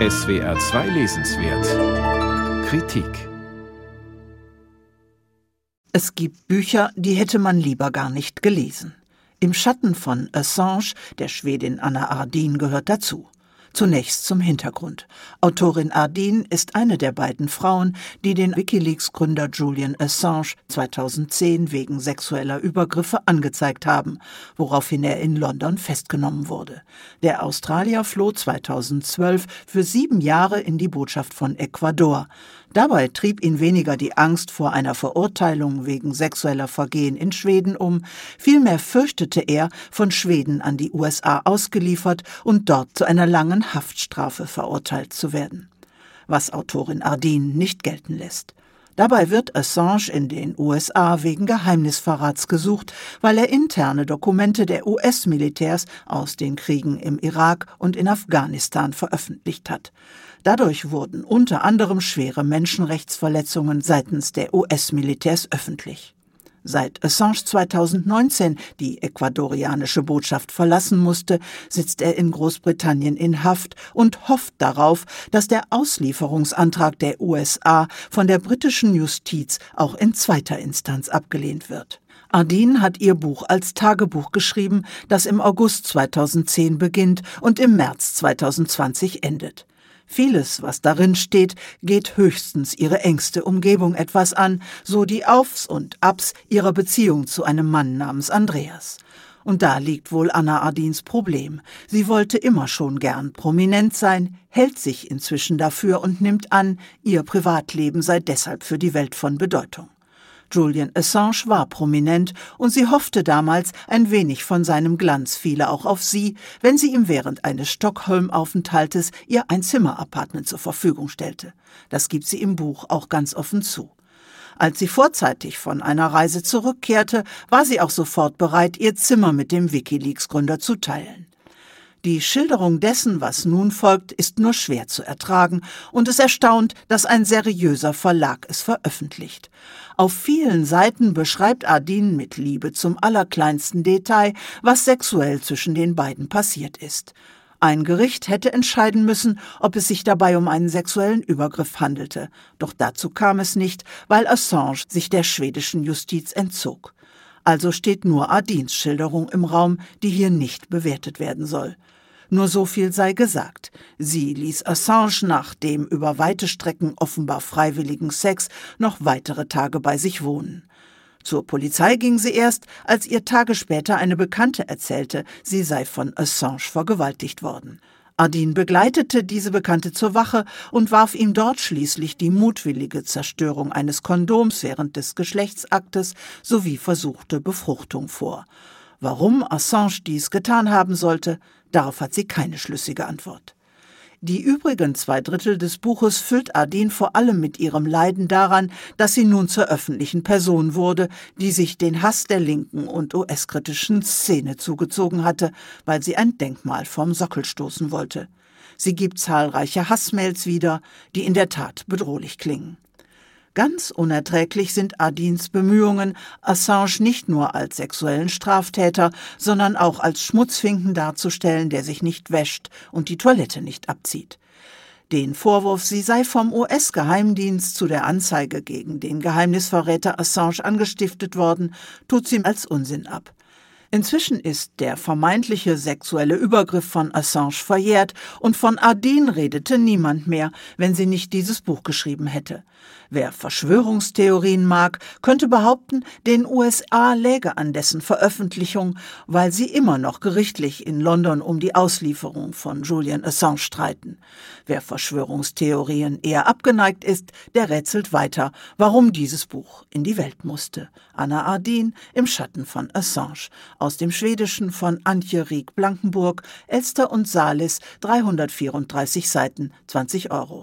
SWR 2 Lesenswert Kritik Es gibt Bücher, die hätte man lieber gar nicht gelesen. Im Schatten von Assange, der Schwedin Anna Ardin, gehört dazu. Zunächst zum Hintergrund. Autorin Ardin ist eine der beiden Frauen, die den Wikileaks-Gründer Julian Assange 2010 wegen sexueller Übergriffe angezeigt haben, woraufhin er in London festgenommen wurde. Der Australier floh 2012 für sieben Jahre in die Botschaft von Ecuador. Dabei trieb ihn weniger die Angst vor einer Verurteilung wegen sexueller Vergehen in Schweden um, vielmehr fürchtete er, von Schweden an die USA ausgeliefert und dort zu einer langen Haftstrafe verurteilt zu werden. Was Autorin Ardin nicht gelten lässt. Dabei wird Assange in den USA wegen Geheimnisverrats gesucht, weil er interne Dokumente der US-Militärs aus den Kriegen im Irak und in Afghanistan veröffentlicht hat. Dadurch wurden unter anderem schwere Menschenrechtsverletzungen seitens der US-Militärs öffentlich. Seit Assange 2019 die ecuadorianische Botschaft verlassen musste, sitzt er in Großbritannien in Haft und hofft darauf, dass der Auslieferungsantrag der USA von der britischen Justiz auch in zweiter Instanz abgelehnt wird. Ardin hat ihr Buch als Tagebuch geschrieben, das im August 2010 beginnt und im März 2020 endet. Vieles, was darin steht, geht höchstens ihre engste Umgebung etwas an, so die Aufs und Abs ihrer Beziehung zu einem Mann namens Andreas. Und da liegt wohl Anna Ardins Problem. Sie wollte immer schon gern prominent sein, hält sich inzwischen dafür und nimmt an, ihr Privatleben sei deshalb für die Welt von Bedeutung. Julian Assange war prominent und sie hoffte damals, ein wenig von seinem Glanz fiele auch auf sie, wenn sie ihm während eines Stockholm-Aufenthaltes ihr ein Zimmerapartment zur Verfügung stellte. Das gibt sie im Buch auch ganz offen zu. Als sie vorzeitig von einer Reise zurückkehrte, war sie auch sofort bereit, ihr Zimmer mit dem Wikileaks-Gründer zu teilen. Die Schilderung dessen, was nun folgt, ist nur schwer zu ertragen, und es erstaunt, dass ein seriöser Verlag es veröffentlicht. Auf vielen Seiten beschreibt Adin mit Liebe zum allerkleinsten Detail, was sexuell zwischen den beiden passiert ist. Ein Gericht hätte entscheiden müssen, ob es sich dabei um einen sexuellen Übergriff handelte, doch dazu kam es nicht, weil Assange sich der schwedischen Justiz entzog. Also steht nur Adins Schilderung im Raum, die hier nicht bewertet werden soll. Nur so viel sei gesagt. Sie ließ Assange nach dem über weite Strecken offenbar freiwilligen Sex noch weitere Tage bei sich wohnen. Zur Polizei ging sie erst, als ihr Tage später eine Bekannte erzählte, sie sei von Assange vergewaltigt worden. Adin begleitete diese Bekannte zur Wache und warf ihm dort schließlich die mutwillige Zerstörung eines Kondoms während des Geschlechtsaktes sowie versuchte Befruchtung vor. Warum Assange dies getan haben sollte, darauf hat sie keine schlüssige Antwort. Die übrigen zwei Drittel des Buches füllt Adin vor allem mit ihrem Leiden daran, dass sie nun zur öffentlichen Person wurde, die sich den Hass der linken und US-kritischen Szene zugezogen hatte, weil sie ein Denkmal vom Sockel stoßen wollte. Sie gibt zahlreiche Hassmails wieder, die in der Tat bedrohlich klingen. Ganz unerträglich sind Adins Bemühungen, Assange nicht nur als sexuellen Straftäter, sondern auch als Schmutzfinken darzustellen, der sich nicht wäscht und die Toilette nicht abzieht. Den Vorwurf, sie sei vom US-Geheimdienst zu der Anzeige gegen den Geheimnisverräter Assange angestiftet worden, tut sie als Unsinn ab. Inzwischen ist der vermeintliche sexuelle Übergriff von Assange verjährt und von Ardeen redete niemand mehr, wenn sie nicht dieses Buch geschrieben hätte. Wer Verschwörungstheorien mag, könnte behaupten, den USA läge an dessen Veröffentlichung, weil sie immer noch gerichtlich in London um die Auslieferung von Julian Assange streiten. Wer Verschwörungstheorien eher abgeneigt ist, der rätselt weiter, warum dieses Buch in die Welt musste. Anna Ardin im Schatten von Assange aus dem Schwedischen von Antje Rieck Blankenburg, Elster und Salis, 334 Seiten, 20 Euro.